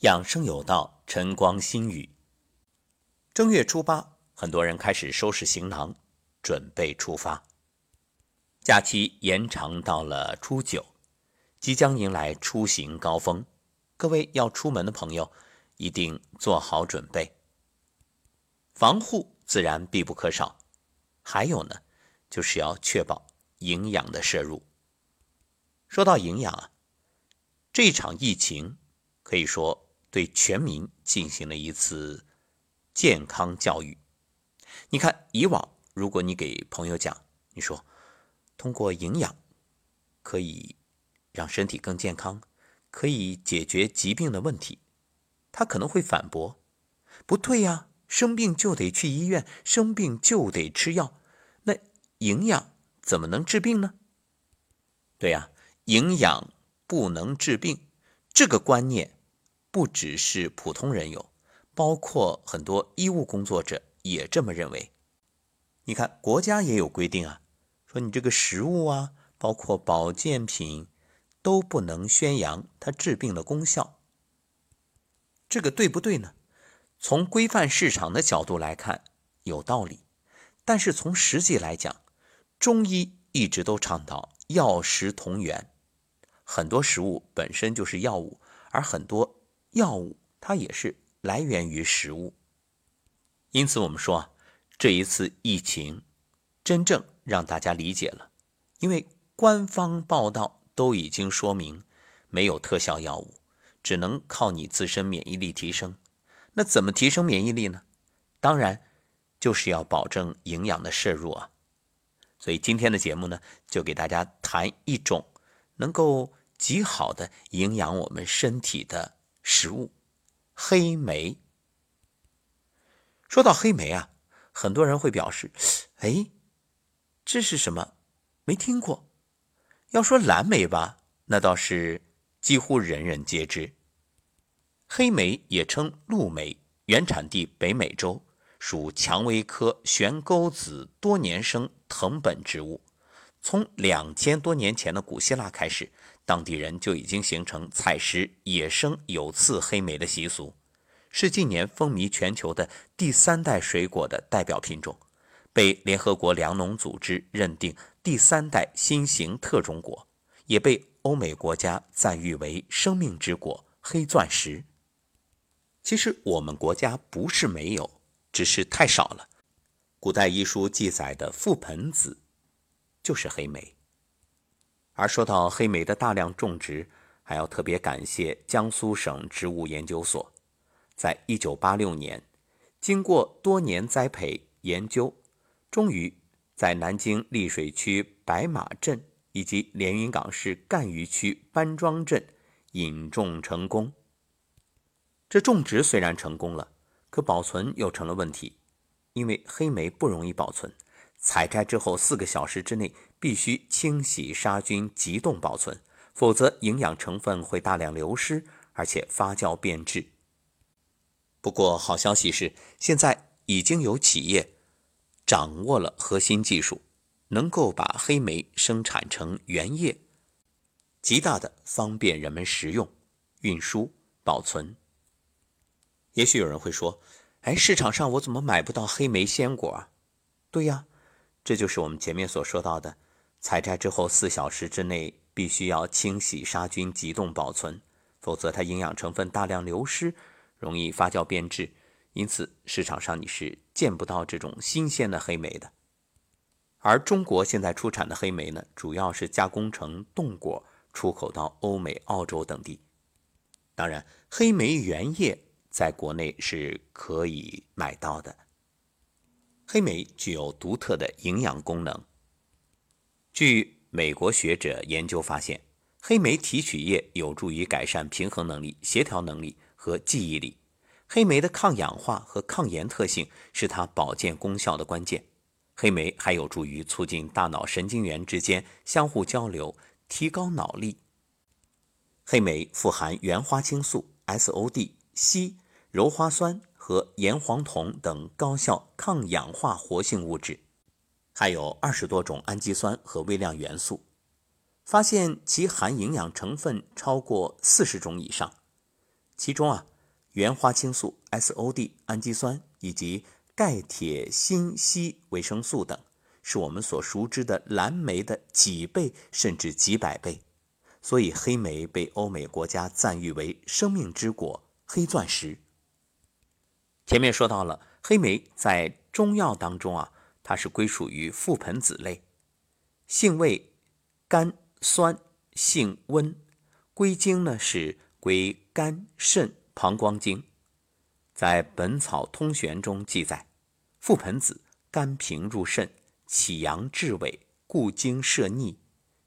养生有道，晨光心语。正月初八，很多人开始收拾行囊，准备出发。假期延长到了初九，即将迎来出行高峰。各位要出门的朋友，一定做好准备。防护自然必不可少，还有呢，就是要确保营养的摄入。说到营养啊，这场疫情可以说。对全民进行了一次健康教育。你看，以往如果你给朋友讲，你说通过营养可以让身体更健康，可以解决疾病的问题，他可能会反驳：“不对呀，生病就得去医院，生病就得吃药，那营养怎么能治病呢？”对呀，营养不能治病，这个观念。不只是普通人有，包括很多医务工作者也这么认为。你看，国家也有规定啊，说你这个食物啊，包括保健品，都不能宣扬它治病的功效。这个对不对呢？从规范市场的角度来看，有道理。但是从实际来讲，中医一直都倡导药食同源，很多食物本身就是药物，而很多。药物它也是来源于食物，因此我们说，这一次疫情真正让大家理解了，因为官方报道都已经说明没有特效药物，只能靠你自身免疫力提升。那怎么提升免疫力呢？当然就是要保证营养的摄入啊。所以今天的节目呢，就给大家谈一种能够极好的营养我们身体的。食物，黑莓。说到黑莓啊，很多人会表示：“哎，这是什么？没听过。”要说蓝莓吧，那倒是几乎人人皆知。黑莓也称陆莓，原产地北美洲，属蔷薇科悬钩子多年生藤本植物。从两千多年前的古希腊开始。当地人就已经形成采食野生有刺黑莓的习俗，是近年风靡全球的第三代水果的代表品种，被联合国粮农组织认定第三代新型特种果，也被欧美国家赞誉为生命之果、黑钻石。其实我们国家不是没有，只是太少了。古代医书记载的覆盆子就是黑莓。而说到黑莓的大量种植，还要特别感谢江苏省植物研究所，在一九八六年，经过多年栽培研究，终于在南京溧水区白马镇以及连云港市赣榆区班庄镇引种成功。这种植虽然成功了，可保存又成了问题，因为黑莓不容易保存。采摘之后四个小时之内必须清洗杀菌急冻保存，否则营养成分会大量流失，而且发酵变质。不过好消息是，现在已经有企业掌握了核心技术，能够把黑莓生产成原液，极大的方便人们食用、运输、保存。也许有人会说：“哎，市场上我怎么买不到黑莓鲜果啊？”对呀。这就是我们前面所说到的，采摘之后四小时之内必须要清洗杀菌急冻保存，否则它营养成分大量流失，容易发酵变质，因此市场上你是见不到这种新鲜的黑莓的。而中国现在出产的黑莓呢，主要是加工成冻果，出口到欧美、澳洲等地。当然，黑莓原液在国内是可以买到的。黑莓具有独特的营养功能。据美国学者研究发现，黑莓提取液有助于改善平衡能力、协调能力和记忆力。黑莓的抗氧化和抗炎特性是它保健功效的关键。黑莓还有助于促进大脑神经元之间相互交流，提高脑力。黑莓富含原花青素、SOD、硒、鞣花酸。和盐黄酮等高效抗氧化活性物质，还有二十多种氨基酸和微量元素，发现其含营养成分超过四十种以上。其中啊，原花青素、SOD、氨基酸以及钙、铁、锌、硒、维生素等，是我们所熟知的蓝莓的几倍甚至几百倍。所以黑莓被欧美国家赞誉为“生命之果”、“黑钻石”。前面说到了，黑莓在中药当中啊，它是归属于覆盆子类，性味甘酸，性温，归经呢是归肝、肾、膀胱经。在《本草通玄》中记载，覆盆子甘平入肾，起阳治痿，固精摄逆，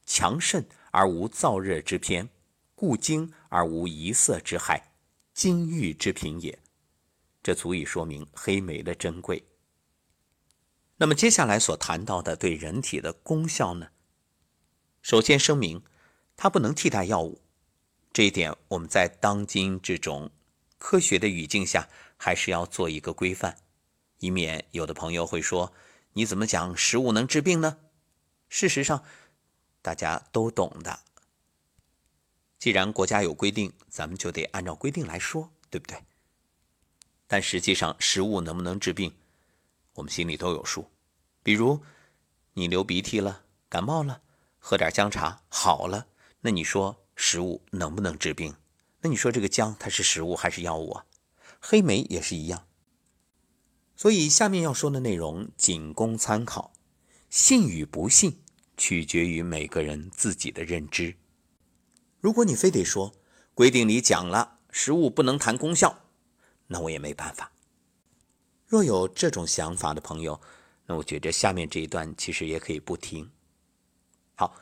强肾。而无燥热之偏，固精而无遗色之害，金玉之品也。这足以说明黑莓的珍贵。那么接下来所谈到的对人体的功效呢？首先声明，它不能替代药物，这一点我们在当今这种科学的语境下，还是要做一个规范，以免有的朋友会说：“你怎么讲食物能治病呢？”事实上。大家都懂的。既然国家有规定，咱们就得按照规定来说，对不对？但实际上，食物能不能治病，我们心里都有数。比如，你流鼻涕了、感冒了，喝点姜茶好了，那你说食物能不能治病？那你说这个姜它是食物还是药物啊？黑莓也是一样。所以下面要说的内容仅供参考，信与不信。取决于每个人自己的认知。如果你非得说规定里讲了食物不能谈功效，那我也没办法。若有这种想法的朋友，那我觉着下面这一段其实也可以不听。好，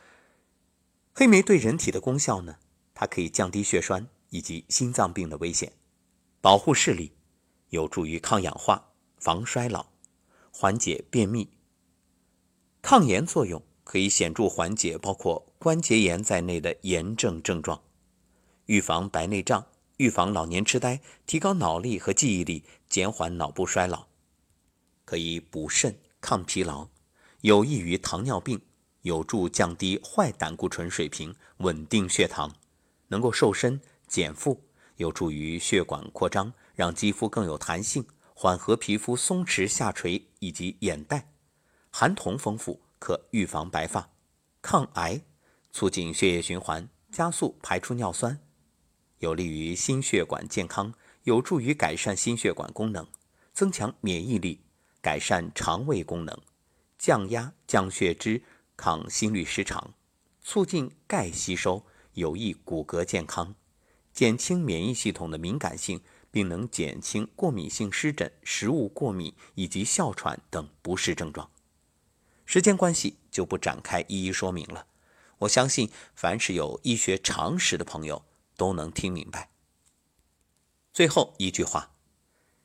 黑莓对人体的功效呢？它可以降低血栓以及心脏病的危险，保护视力，有助于抗氧化、防衰老、缓解便秘、抗炎作用。可以显著缓解包括关节炎在内的炎症症状，预防白内障，预防老年痴呆，提高脑力和记忆力，减缓脑部衰老。可以补肾抗疲劳，有益于糖尿病，有助降低坏胆固醇水平，稳定血糖，能够瘦身减负，有助于血管扩张，让肌肤更有弹性，缓和皮肤松弛下垂以及眼袋，含铜丰富。可预防白发、抗癌、促进血液循环、加速排出尿酸，有利于心血管健康，有助于改善心血管功能，增强免疫力，改善肠胃功能，降压降血脂，抗心律失常，促进钙吸收，有益骨骼健康，减轻免疫系统的敏感性，并能减轻过敏性湿疹、食物过敏以及哮喘等不适症状。时间关系就不展开一一说明了。我相信，凡是有医学常识的朋友都能听明白。最后一句话：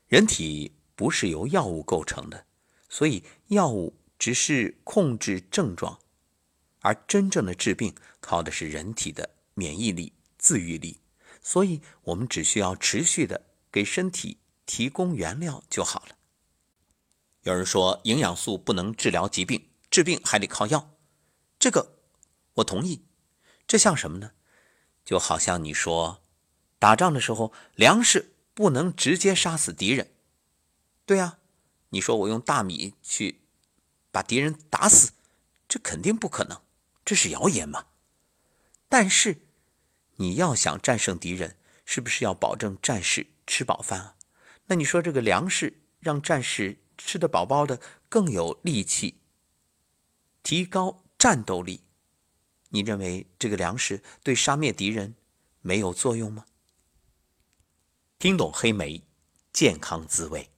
人体不是由药物构成的，所以药物只是控制症状，而真正的治病靠的是人体的免疫力、自愈力。所以，我们只需要持续的给身体提供原料就好了。有人说，营养素不能治疗疾病。治病还得靠药，这个我同意。这像什么呢？就好像你说，打仗的时候粮食不能直接杀死敌人，对呀。你说我用大米去把敌人打死，这肯定不可能，这是谣言嘛。但是你要想战胜敌人，是不是要保证战士吃饱饭啊？那你说这个粮食让战士吃得饱饱的，更有力气。提高战斗力，你认为这个粮食对杀灭敌人没有作用吗？听懂黑莓，健康滋味。